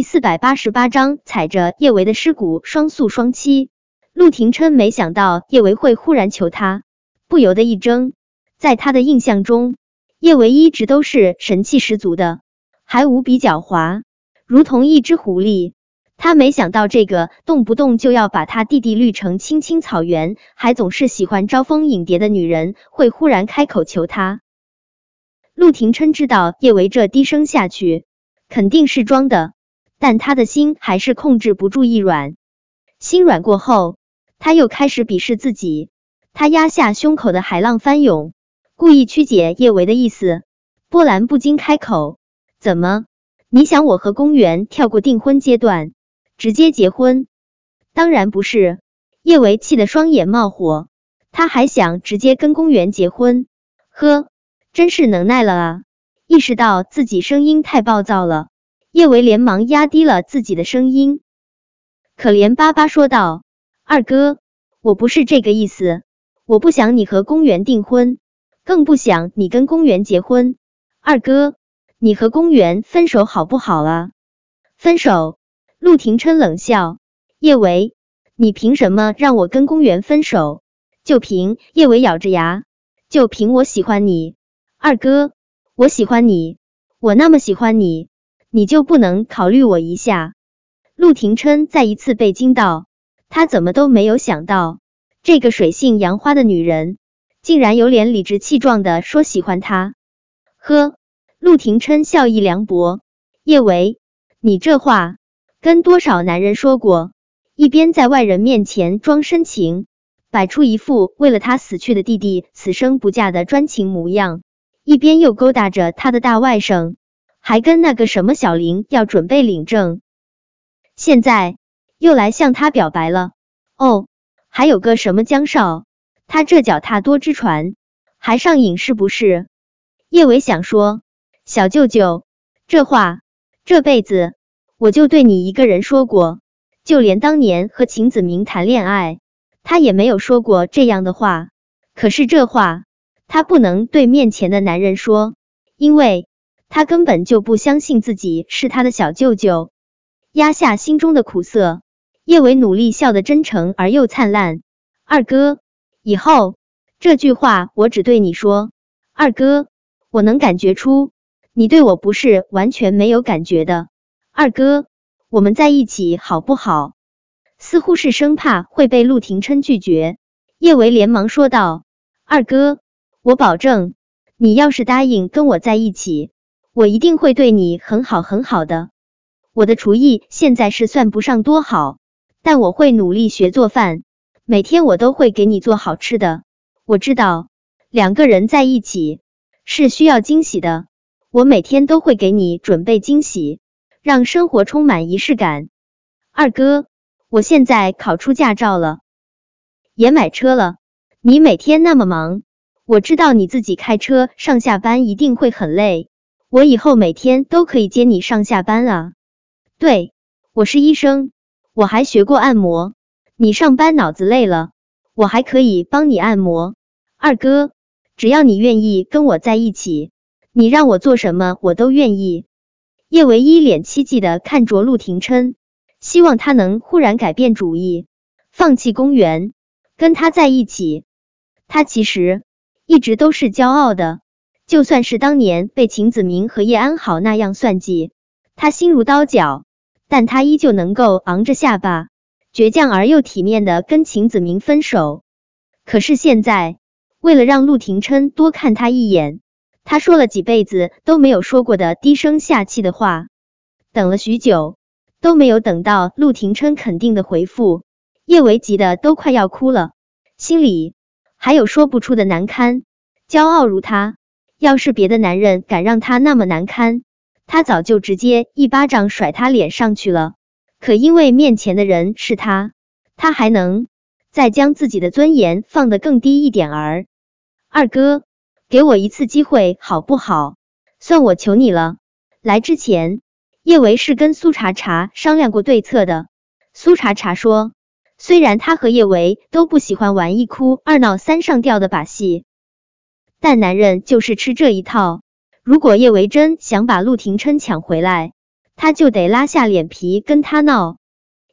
第四百八十八章，踩着叶维的尸骨，双宿双栖。陆廷琛没想到叶维会忽然求他，不由得一怔。在他的印象中，叶维一直都是神气十足的，还无比狡猾，如同一只狐狸。他没想到这个动不动就要把他弟弟绿成青青草原，还总是喜欢招蜂引蝶的女人，会忽然开口求他。陆廷琛知道叶维这低声下去肯定是装的，但他的心还是控制不住一软。心软过后，他又开始鄙视自己。他压下胸口的海浪翻涌。故意曲解叶维的意思，波澜不惊开口：“怎么？你想我和公园跳过订婚阶段，直接结婚？当然不是。”叶维气得双眼冒火，他还想直接跟公园结婚？呵，真是能耐了啊！意识到自己声音太暴躁了，叶维连忙压低了自己的声音，可怜巴巴说道：“二哥，我不是这个意思，我不想你和公园订婚。”更不想你跟公园结婚，二哥，你和公园分手好不好啊？分手？陆廷琛冷笑。叶维，你凭什么让我跟公园分手？就凭叶维咬着牙，就凭我喜欢你，二哥，我喜欢你，我那么喜欢你，你就不能考虑我一下？陆廷琛再一次被惊到，他怎么都没有想到，这个水性杨花的女人。竟然有脸理直气壮的说喜欢他，呵！陆廷琛笑意凉薄。叶维，你这话跟多少男人说过？一边在外人面前装深情，摆出一副为了他死去的弟弟此生不嫁的专情模样，一边又勾搭着他的大外甥，还跟那个什么小林要准备领证，现在又来向他表白了。哦，还有个什么江少。他这脚踏多只船，还上瘾是不是？叶伟想说，小舅舅，这话这辈子我就对你一个人说过，就连当年和秦子明谈恋爱，他也没有说过这样的话。可是这话他不能对面前的男人说，因为他根本就不相信自己是他的小舅舅。压下心中的苦涩，叶伟努力笑得真诚而又灿烂。二哥。以后这句话我只对你说，二哥，我能感觉出你对我不是完全没有感觉的。二哥，我们在一起好不好？似乎是生怕会被陆廷琛拒绝，叶维连忙说道：“二哥，我保证，你要是答应跟我在一起，我一定会对你很好很好的。我的厨艺现在是算不上多好，但我会努力学做饭。”每天我都会给你做好吃的。我知道两个人在一起是需要惊喜的，我每天都会给你准备惊喜，让生活充满仪式感。二哥，我现在考出驾照了，也买车了。你每天那么忙，我知道你自己开车上下班一定会很累，我以后每天都可以接你上下班啊。对，我是医生，我还学过按摩。你上班脑子累了，我还可以帮你按摩。二哥，只要你愿意跟我在一起，你让我做什么我都愿意。叶唯一脸凄寂的看着陆廷琛，希望他能忽然改变主意，放弃公园，跟他在一起。他其实一直都是骄傲的，就算是当年被秦子明和叶安好那样算计，他心如刀绞，但他依旧能够昂着下巴。倔强而又体面的跟秦子明分手，可是现在为了让陆廷琛多看他一眼，他说了几辈子都没有说过的低声下气的话。等了许久都没有等到陆廷琛肯定的回复，叶维急得都快要哭了，心里还有说不出的难堪。骄傲如他，要是别的男人敢让他那么难堪，他早就直接一巴掌甩他脸上去了。可因为面前的人是他，他还能再将自己的尊严放得更低一点儿。二哥，给我一次机会好不好？算我求你了。来之前，叶维是跟苏茶茶商量过对策的。苏茶茶说，虽然他和叶维都不喜欢玩一哭二闹三上吊的把戏，但男人就是吃这一套。如果叶维真想把陆廷琛抢回来，他就得拉下脸皮跟他闹。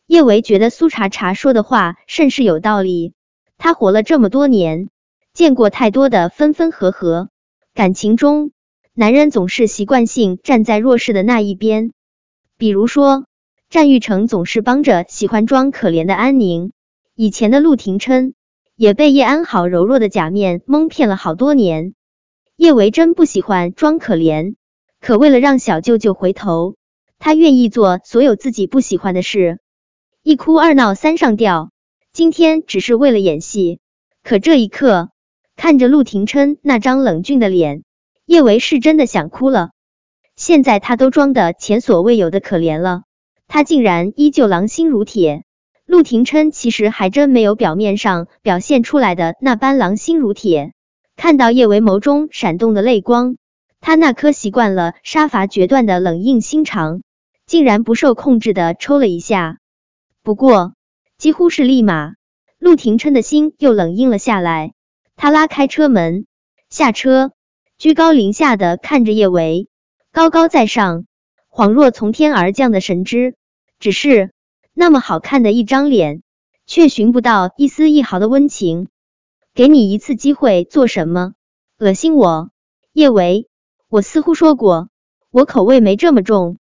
叶维觉得苏茶茶说的话甚是有道理。他活了这么多年，见过太多的分分合合，感情中男人总是习惯性站在弱势的那一边。比如说，战玉成总是帮着喜欢装可怜的安宁，以前的陆廷琛也被叶安好柔弱的假面蒙骗了好多年。叶维真不喜欢装可怜，可为了让小舅舅回头，他愿意做所有自己不喜欢的事，一哭二闹三上吊。今天只是为了演戏，可这一刻看着陆廷琛那张冷峻的脸，叶维是真的想哭了。现在他都装的前所未有的可怜了，他竟然依旧狼心如铁。陆廷琛其实还真没有表面上表现出来的那般狼心如铁。看到叶维眸中闪动的泪光，他那颗习惯了杀伐决断的冷硬心肠，竟然不受控制的抽了一下。不过，几乎是立马，陆廷琛的心又冷硬了下来。他拉开车门，下车，居高临下的看着叶维。高高在上，恍若从天而降的神之，只是那么好看的一张脸，却寻不到一丝一毫的温情。给你一次机会做什么？恶心我，叶维。我似乎说过，我口味没这么重。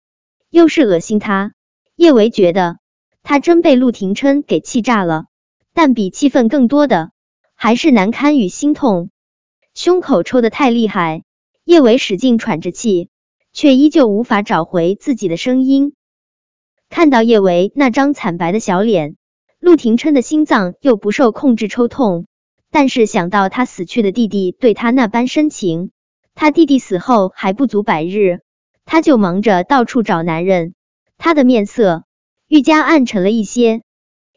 又是恶心他，叶维觉得他真被陆廷琛给气炸了。但比气愤更多的，还是难堪与心痛。胸口抽的太厉害，叶维使劲喘着气。却依旧无法找回自己的声音。看到叶维那张惨白的小脸，陆廷琛的心脏又不受控制抽痛。但是想到他死去的弟弟对他那般深情，他弟弟死后还不足百日，他就忙着到处找男人，他的面色愈加暗沉了一些。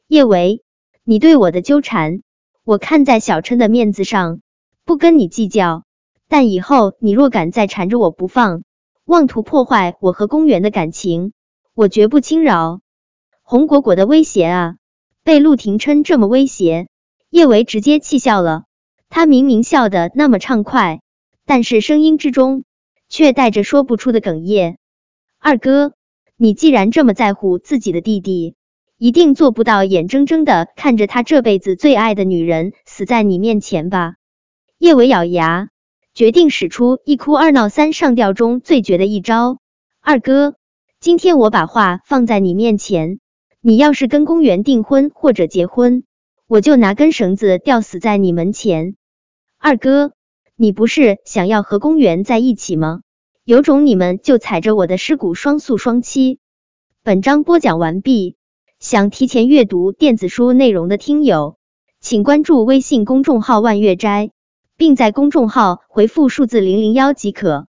叶维，你对我的纠缠，我看在小琛的面子上，不跟你计较。但以后你若敢再缠着我不放，妄图破坏我和公园的感情，我绝不轻饶。红果果的威胁啊，被陆廷琛这么威胁，叶维直接气笑了。他明明笑得那么畅快，但是声音之中却带着说不出的哽咽。二哥，你既然这么在乎自己的弟弟，一定做不到眼睁睁的看着他这辈子最爱的女人死在你面前吧？叶维咬牙。决定使出一哭二闹三上吊中最绝的一招。二哥，今天我把话放在你面前，你要是跟公园订婚或者结婚，我就拿根绳子吊死在你门前。二哥，你不是想要和公园在一起吗？有种你们就踩着我的尸骨双宿双栖。本章播讲完毕，想提前阅读电子书内容的听友，请关注微信公众号万月斋。并在公众号回复数字零零幺即可。